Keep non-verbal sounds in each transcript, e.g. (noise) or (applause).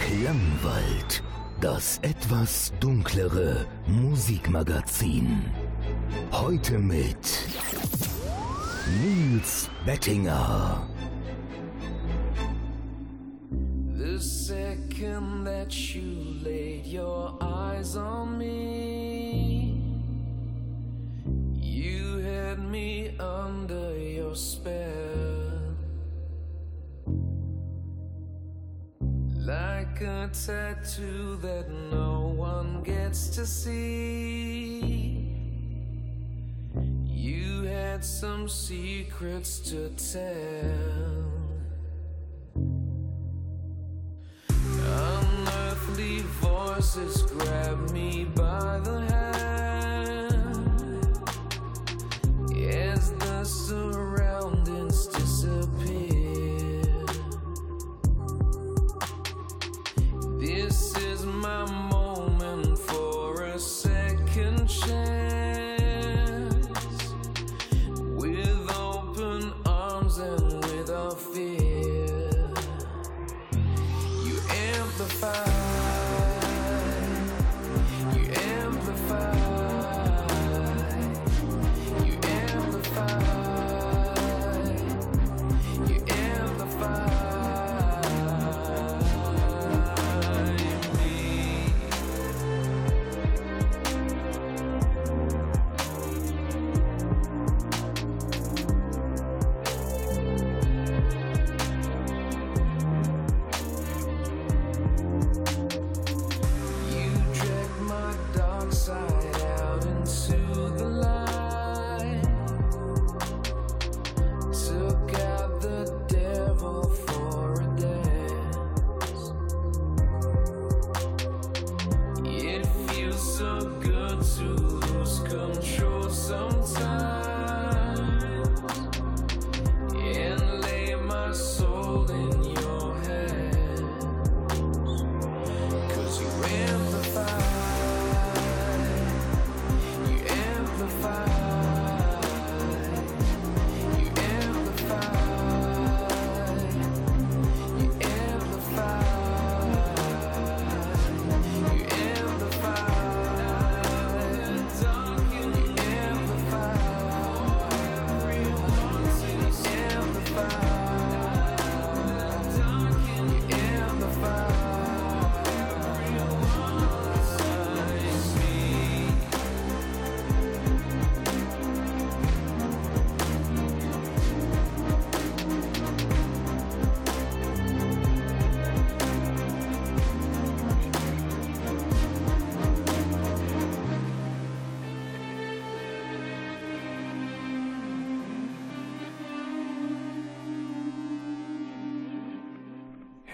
Klangwald, das etwas dunklere Musikmagazin. Heute mit Nils Bettinger. The second that you laid your eyes on me, you had me under your spell. Like a tattoo that no one gets to see. You had some secrets to tell. Unearthly voices grab me by the hand as the surroundings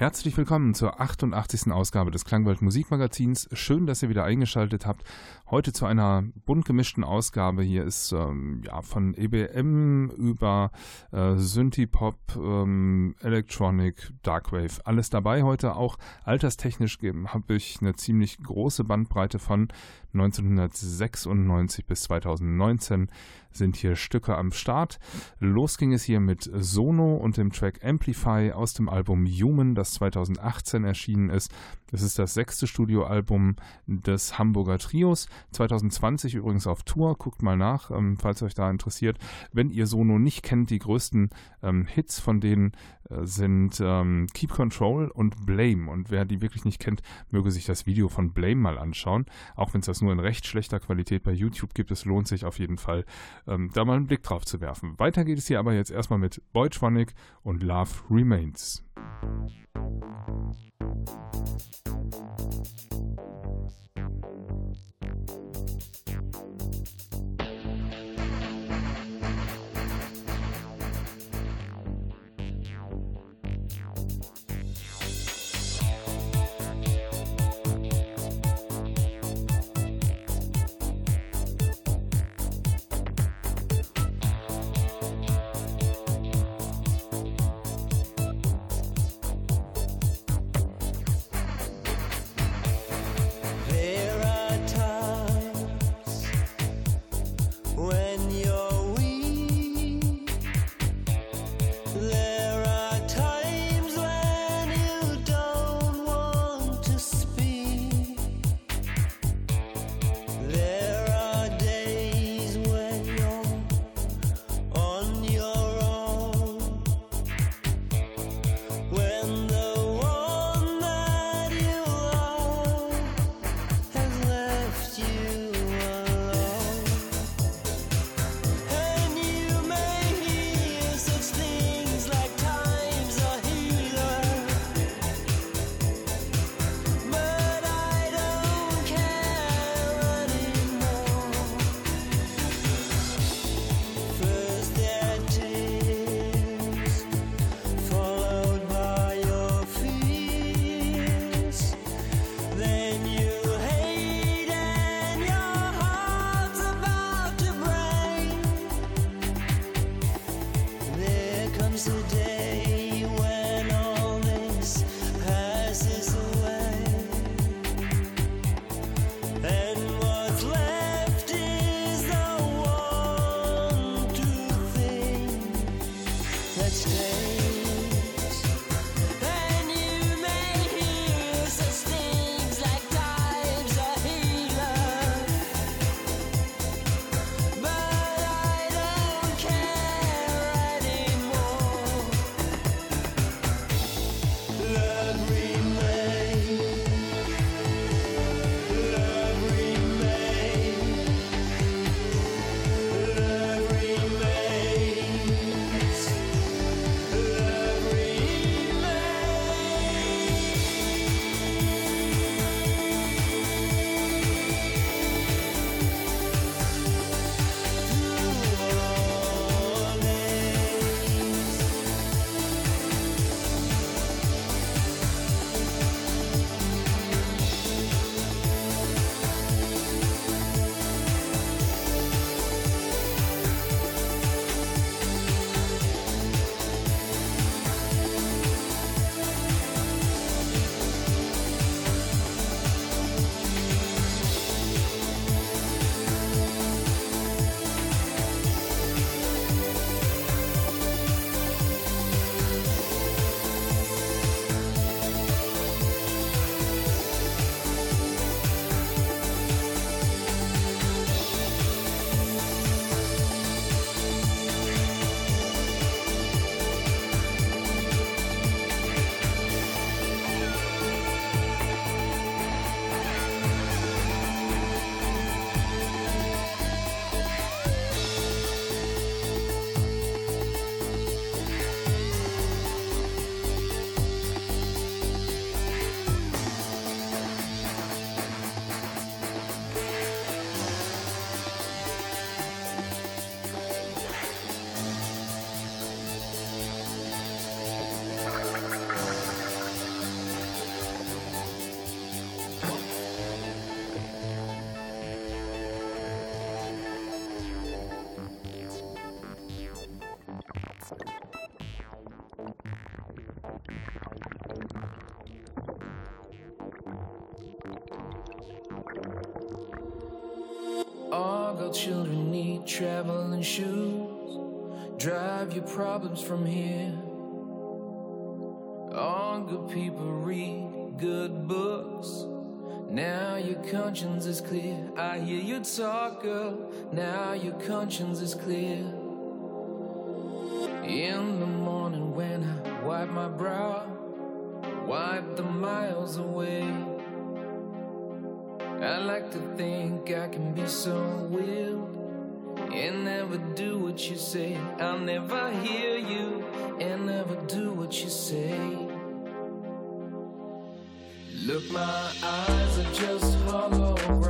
Herzlich willkommen zur 88. Ausgabe des Klangwald Musikmagazins. Schön, dass ihr wieder eingeschaltet habt. Heute zu einer bunt gemischten Ausgabe. Hier ist ähm, ja von EBM über äh, Synthie-Pop, ähm, Electronic, Darkwave, alles dabei. Heute auch alterstechnisch habe ich eine ziemlich große Bandbreite von 1996 bis 2019 sind hier Stücke am Start. Los ging es hier mit Sono und dem Track Amplify aus dem Album Human, das 2018 erschienen ist. Es ist das sechste Studioalbum des Hamburger Trios. 2020 übrigens auf Tour. Guckt mal nach, ähm, falls euch da interessiert. Wenn ihr Sono nicht kennt, die größten ähm, Hits von denen sind ähm, Keep Control und Blame. Und wer die wirklich nicht kennt, möge sich das Video von Blame mal anschauen. Auch wenn es das nur in recht schlechter Qualität bei YouTube gibt, es lohnt sich auf jeden Fall, ähm, da mal einen Blick drauf zu werfen. Weiter geht es hier aber jetzt erstmal mit Boytronic und Love Remains. Thank problems from here. All good people read good books. Now your conscience is clear. I hear you talk, girl. Now your conscience is clear. In the morning when I wipe my brow, wipe the miles away. I like to think I can be so wild and never do what you say. I'll never hear you and never do what you say. Look, my eyes are just holograms.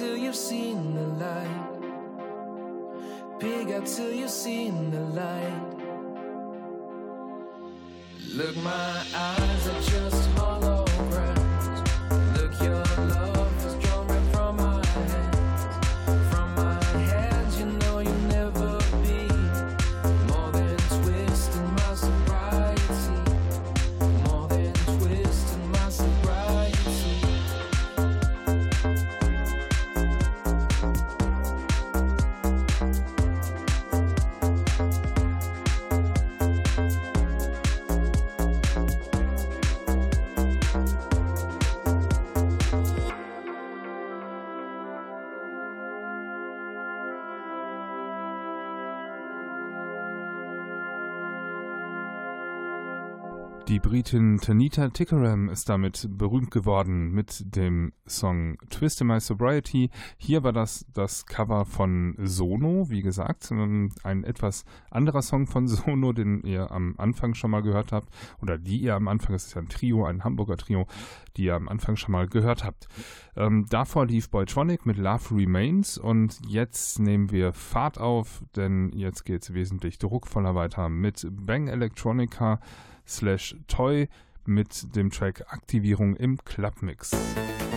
Till you've seen the light. Big out till you've seen the light. Look, my Die Britin Tanita Tickeram ist damit berühmt geworden mit dem Song Twist in My Sobriety. Hier war das das Cover von Sono, wie gesagt, ein etwas anderer Song von (laughs) Sono, den ihr am Anfang schon mal gehört habt oder die ihr am Anfang, es ist ja ein Trio, ein Hamburger Trio, die ihr am Anfang schon mal gehört habt. Ähm, davor lief Boytronic mit Love Remains und jetzt nehmen wir Fahrt auf, denn jetzt geht es wesentlich druckvoller weiter mit Bang Electronica slash Toy mit dem Track Aktivierung im Clubmix. Speicherabort,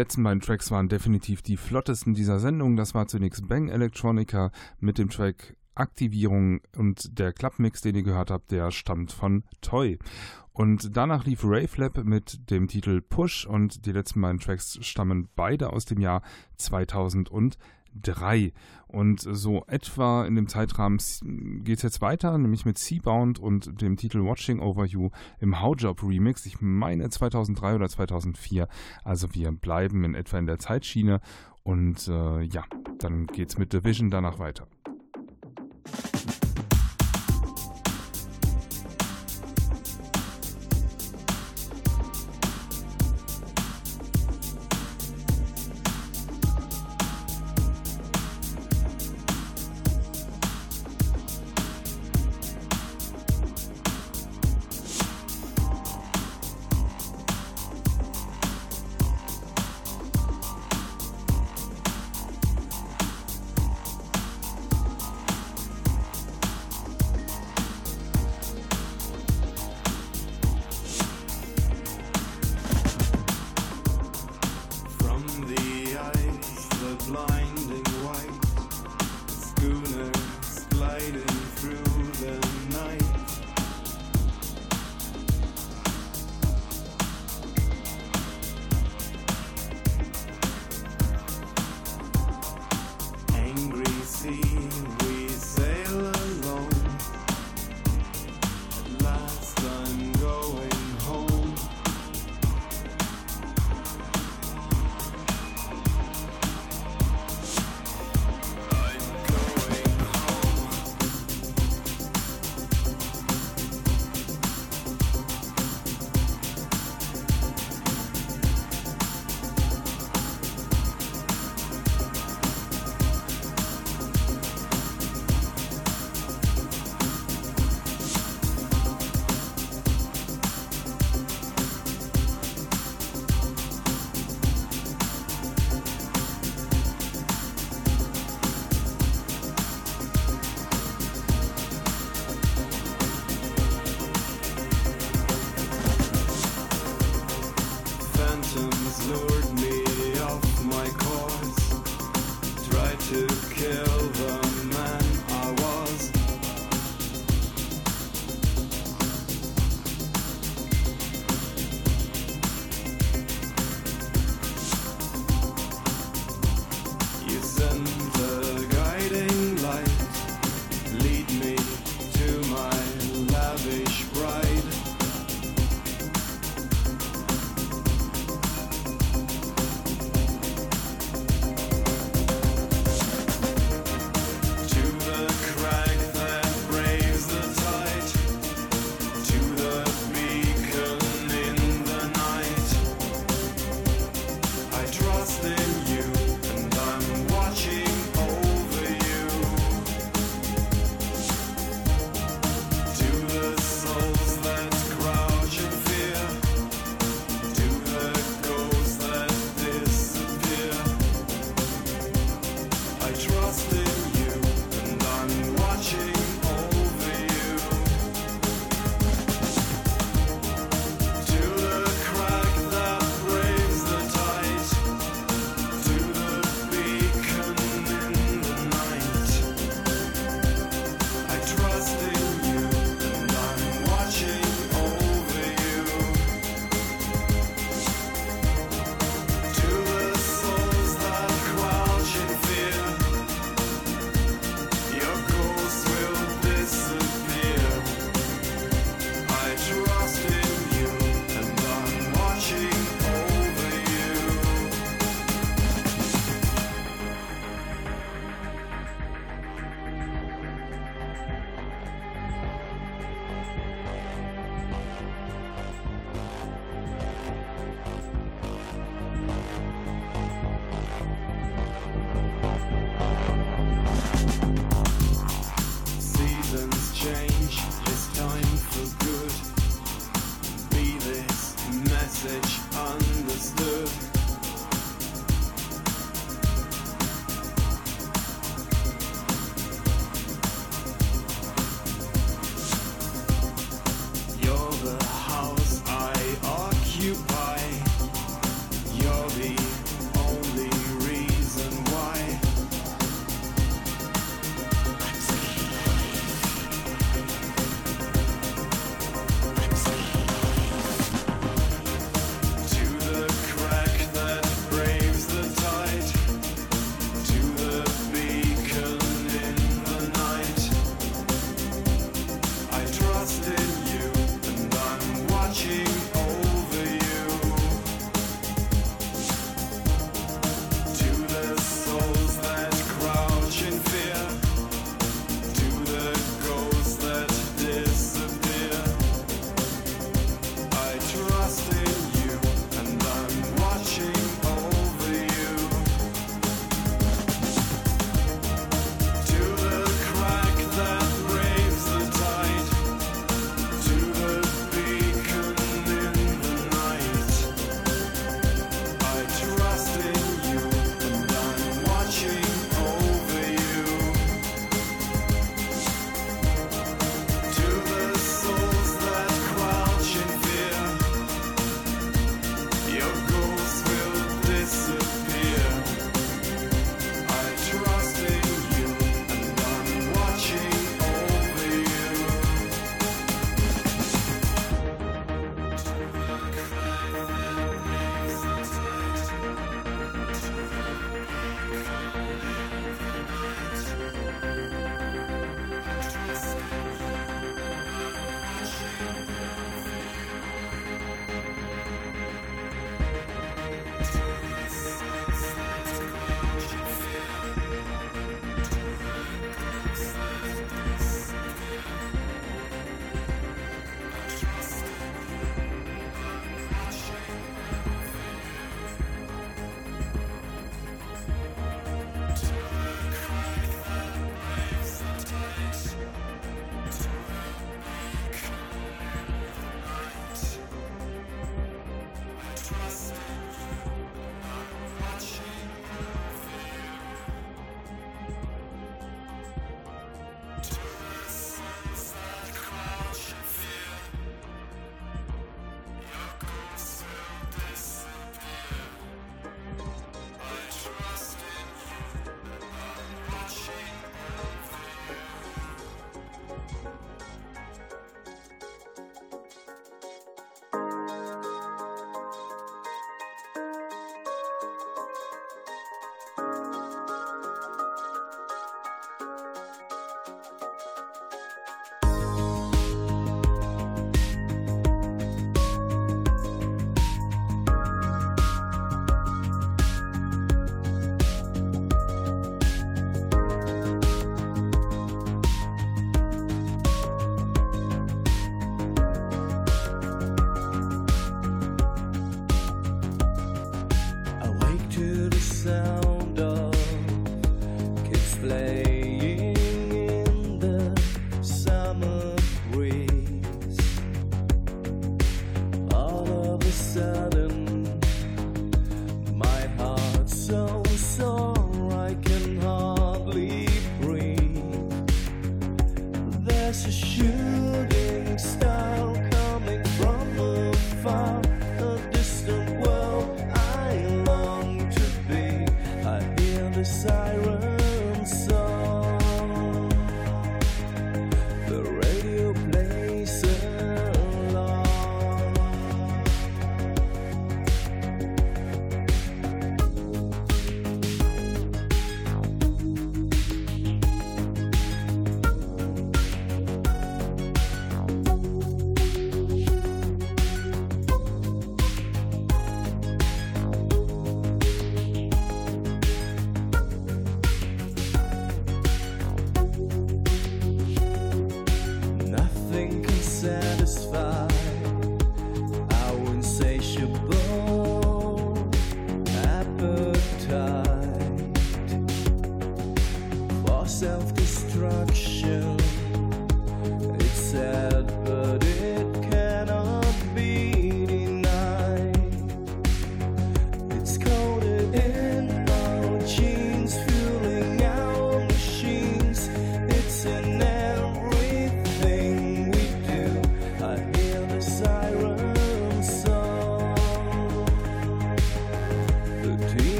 letzten beiden Tracks waren definitiv die flottesten dieser Sendung. Das war zunächst Bang Electronica mit dem Track Aktivierung und der Clubmix, den ihr gehört habt, der stammt von Toy. Und danach lief Rave Lab mit dem Titel Push und die letzten beiden Tracks stammen beide aus dem Jahr 2003. Und so etwa in dem Zeitrahmen geht es jetzt weiter, nämlich mit Seabound und dem Titel Watching Over You im Howjob Remix. Ich meine 2003 oder 2004. Also wir bleiben in etwa in der Zeitschiene. Und äh, ja, dann geht's mit Division danach weiter.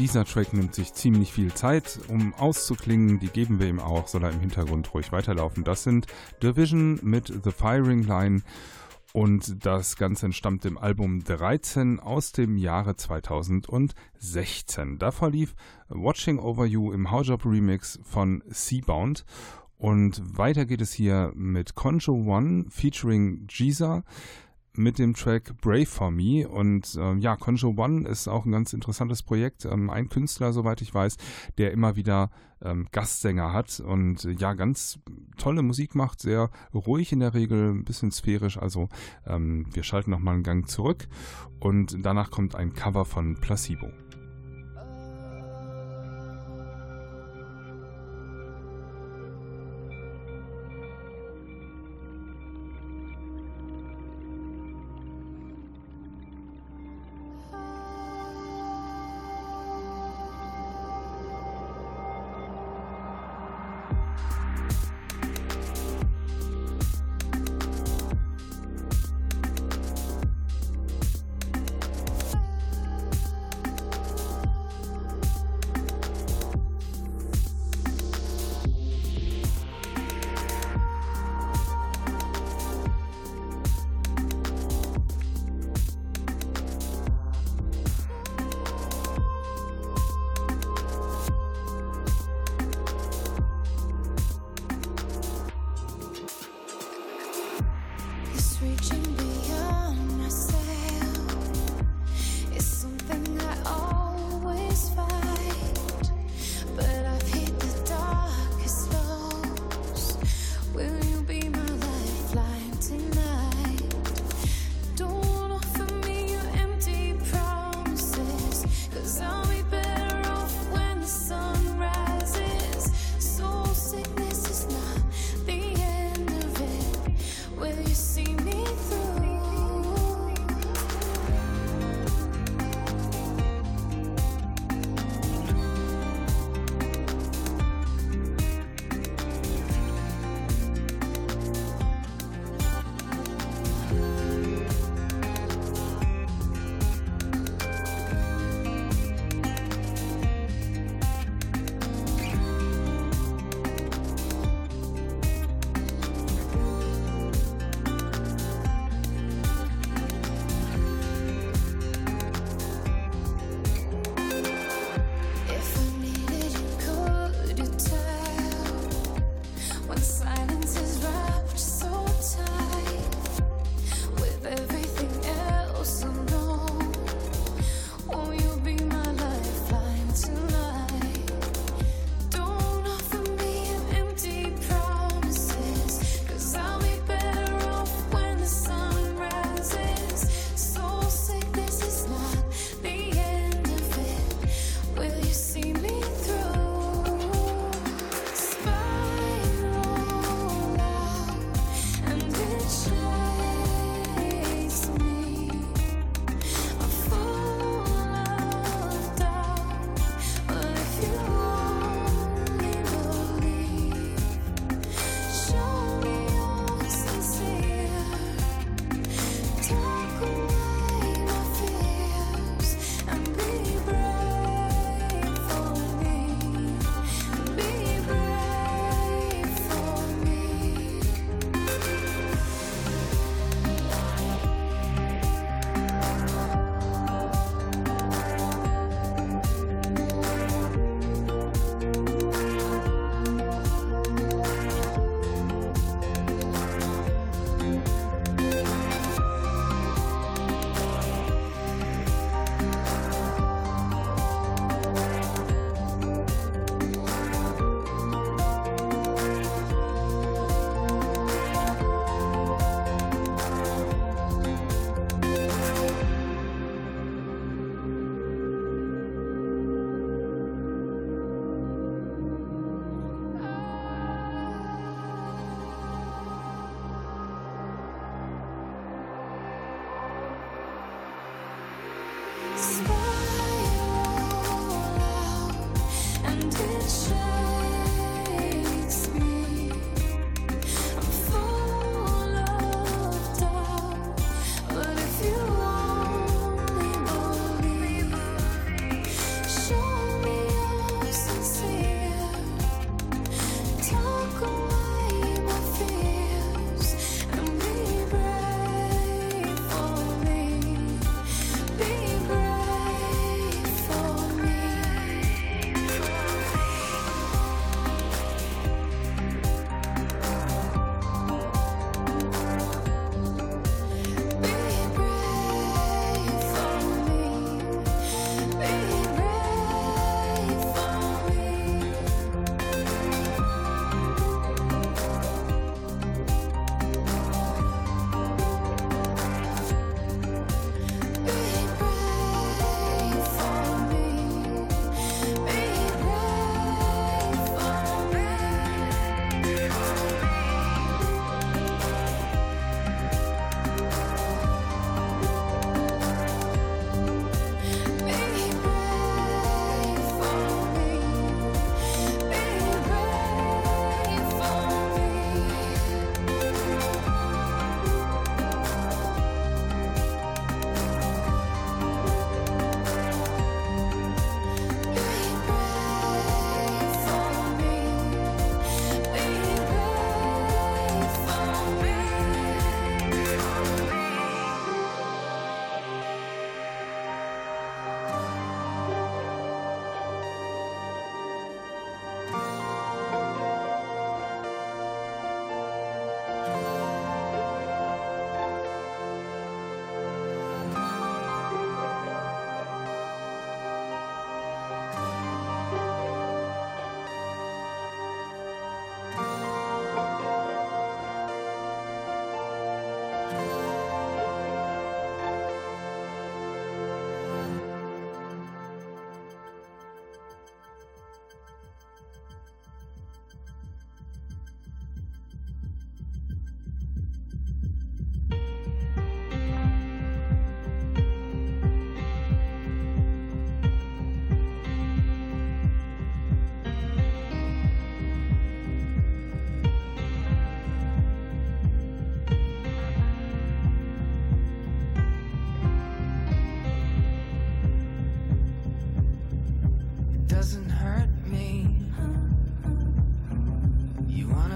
Dieser Track nimmt sich ziemlich viel Zeit, um auszuklingen. Die geben wir ihm auch, soll er im Hintergrund ruhig weiterlaufen. Das sind Division mit The Firing Line. Und das Ganze entstammt dem Album 13 aus dem Jahre 2016. Davor lief Watching Over You im Howjob Remix von Seabound. Und weiter geht es hier mit Conjo One featuring Giza mit dem Track Brave for Me. Und äh, ja, Conjo One ist auch ein ganz interessantes Projekt. Ähm, ein Künstler, soweit ich weiß, der immer wieder ähm, Gastsänger hat und äh, ja, ganz tolle Musik macht, sehr ruhig in der Regel, ein bisschen sphärisch. Also ähm, wir schalten nochmal einen Gang zurück und danach kommt ein Cover von Placebo.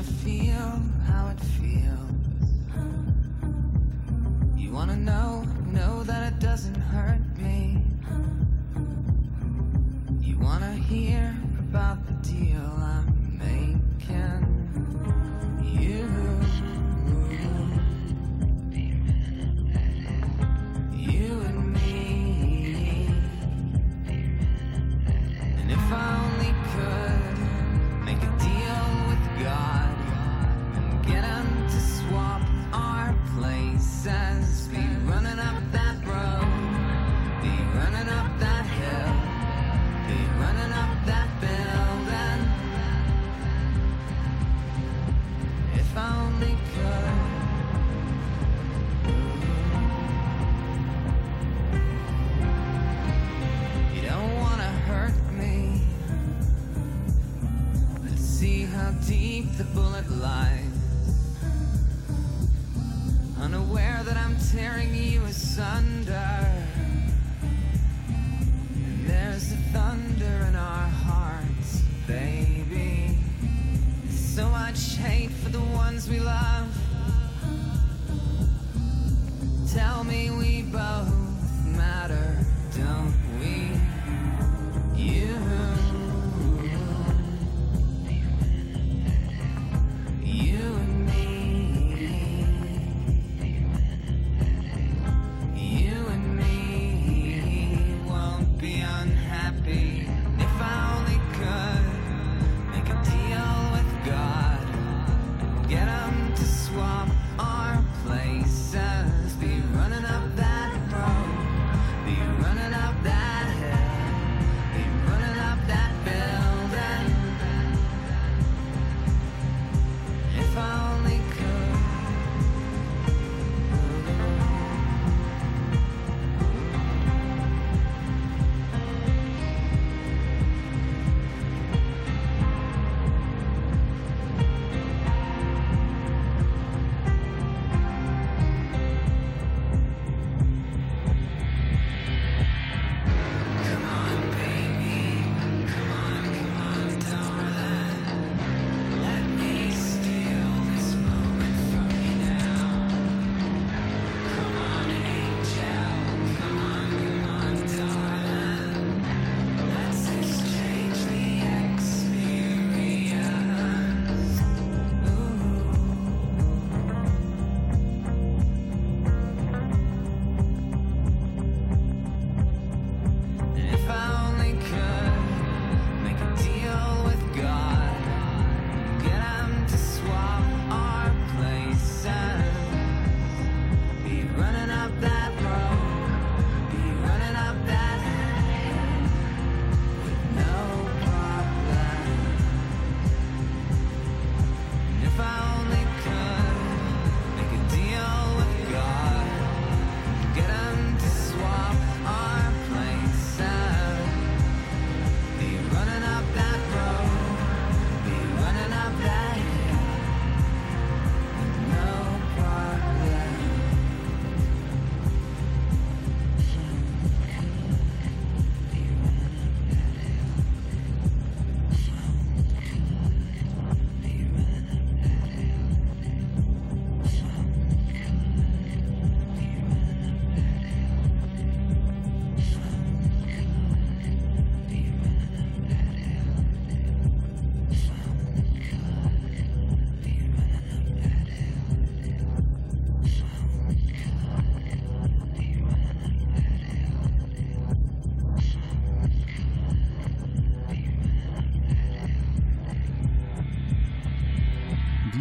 feel how it feels. You wanna know, know that it doesn't hurt me. You wanna hear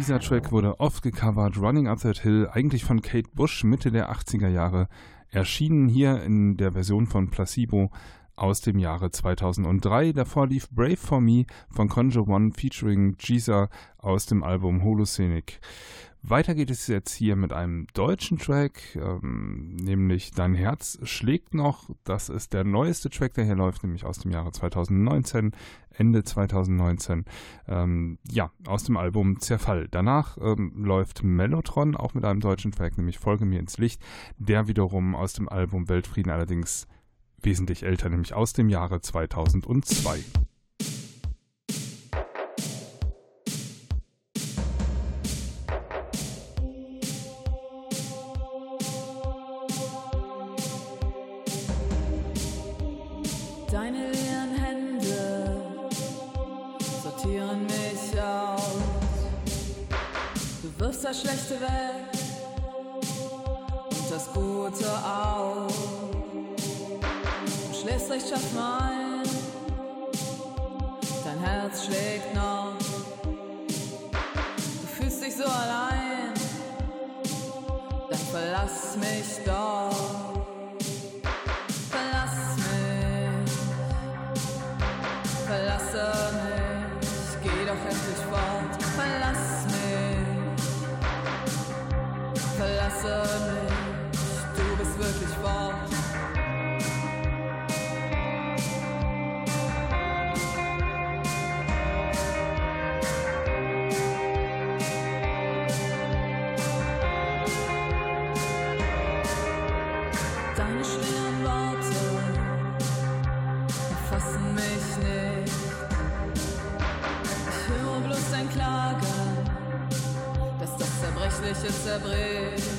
Dieser Track wurde oft gecovert, Running Up That Hill, eigentlich von Kate Bush Mitte der 80er Jahre, erschienen hier in der Version von Placebo aus dem Jahre 2003. Davor lief Brave for Me von Conjo One featuring Giza aus dem Album Holocenic. Weiter geht es jetzt hier mit einem deutschen Track, ähm, nämlich Dein Herz schlägt noch. Das ist der neueste Track, der hier läuft, nämlich aus dem Jahre 2019. Ende 2019, ähm, ja, aus dem Album Zerfall. Danach ähm, läuft Mellotron, auch mit einem deutschen Track, nämlich Folge mir ins Licht, der wiederum aus dem Album Weltfrieden allerdings wesentlich älter, nämlich aus dem Jahre 2002. das Schlechte weg und das Gute auch. Du schläfst rechtschaffen mein, dein Herz schlägt noch. Du fühlst dich so allein, dann verlass mich doch. zerbricht.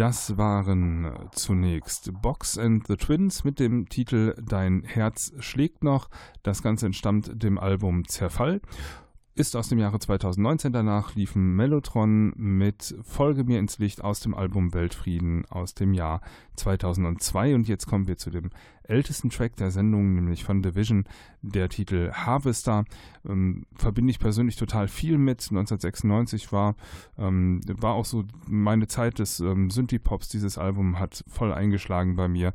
Das waren äh, zunächst Box and the Twins mit dem Titel Dein Herz schlägt noch. Das Ganze entstammt dem Album Zerfall. Ist aus dem Jahre 2019. Danach liefen Mellotron mit Folge mir ins Licht aus dem Album Weltfrieden aus dem Jahr 2002. Und jetzt kommen wir zu dem ältesten Track der Sendung, nämlich von Division, der Titel Harvester. Ähm, verbinde ich persönlich total viel mit. 1996 war, ähm, war auch so meine Zeit des ähm, Synthie-Pops. Dieses Album hat voll eingeschlagen bei mir.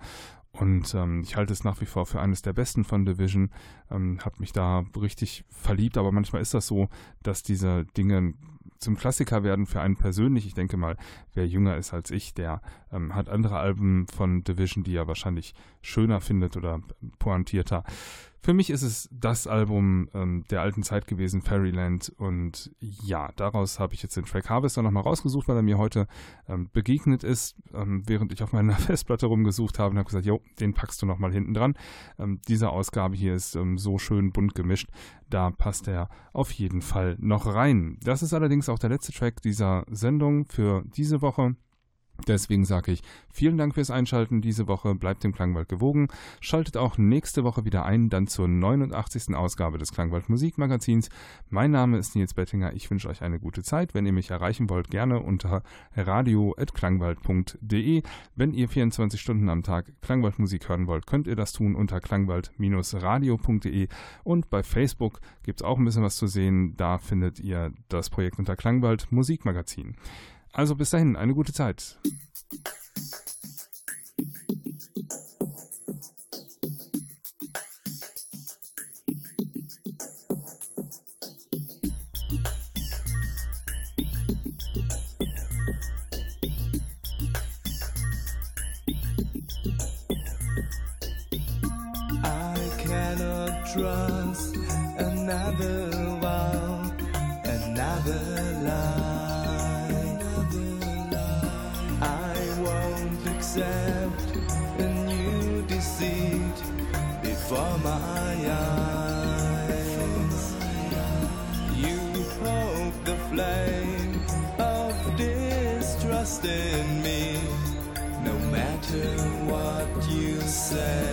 Und ähm, ich halte es nach wie vor für eines der besten von Division. Ähm, habe mich da richtig verliebt, aber manchmal ist das so, dass diese Dinge zum Klassiker werden für einen persönlich. Ich denke mal, wer jünger ist als ich, der ähm, hat andere Alben von Division, die er wahrscheinlich schöner findet oder pointierter. Für mich ist es das Album ähm, der alten Zeit gewesen, Fairyland. Und ja, daraus habe ich jetzt den Track Harvester nochmal rausgesucht, weil er mir heute ähm, begegnet ist, ähm, während ich auf meiner (laughs) Festplatte rumgesucht habe und habe gesagt, jo, den packst du nochmal hinten dran. Ähm, diese Ausgabe hier ist ähm, so schön bunt gemischt, da passt er auf jeden Fall noch rein. Das ist allerdings auch der letzte Track dieser Sendung für diese Woche. Deswegen sage ich vielen Dank fürs Einschalten diese Woche. Bleibt dem Klangwald gewogen. Schaltet auch nächste Woche wieder ein, dann zur 89. Ausgabe des Klangwald Musikmagazins. Mein Name ist Nils Bettinger. Ich wünsche euch eine gute Zeit. Wenn ihr mich erreichen wollt, gerne unter radio.klangwald.de. Wenn ihr 24 Stunden am Tag Klangwaldmusik hören wollt, könnt ihr das tun unter klangwald-radio.de. Und bei Facebook gibt es auch ein bisschen was zu sehen. Da findet ihr das Projekt unter Klangwald Musikmagazin. Also bis dahin, eine gute Zeit. Trust another one, another lie. Accept a new deceit before my eyes. You poke the flame of distrust in me, no matter what you say.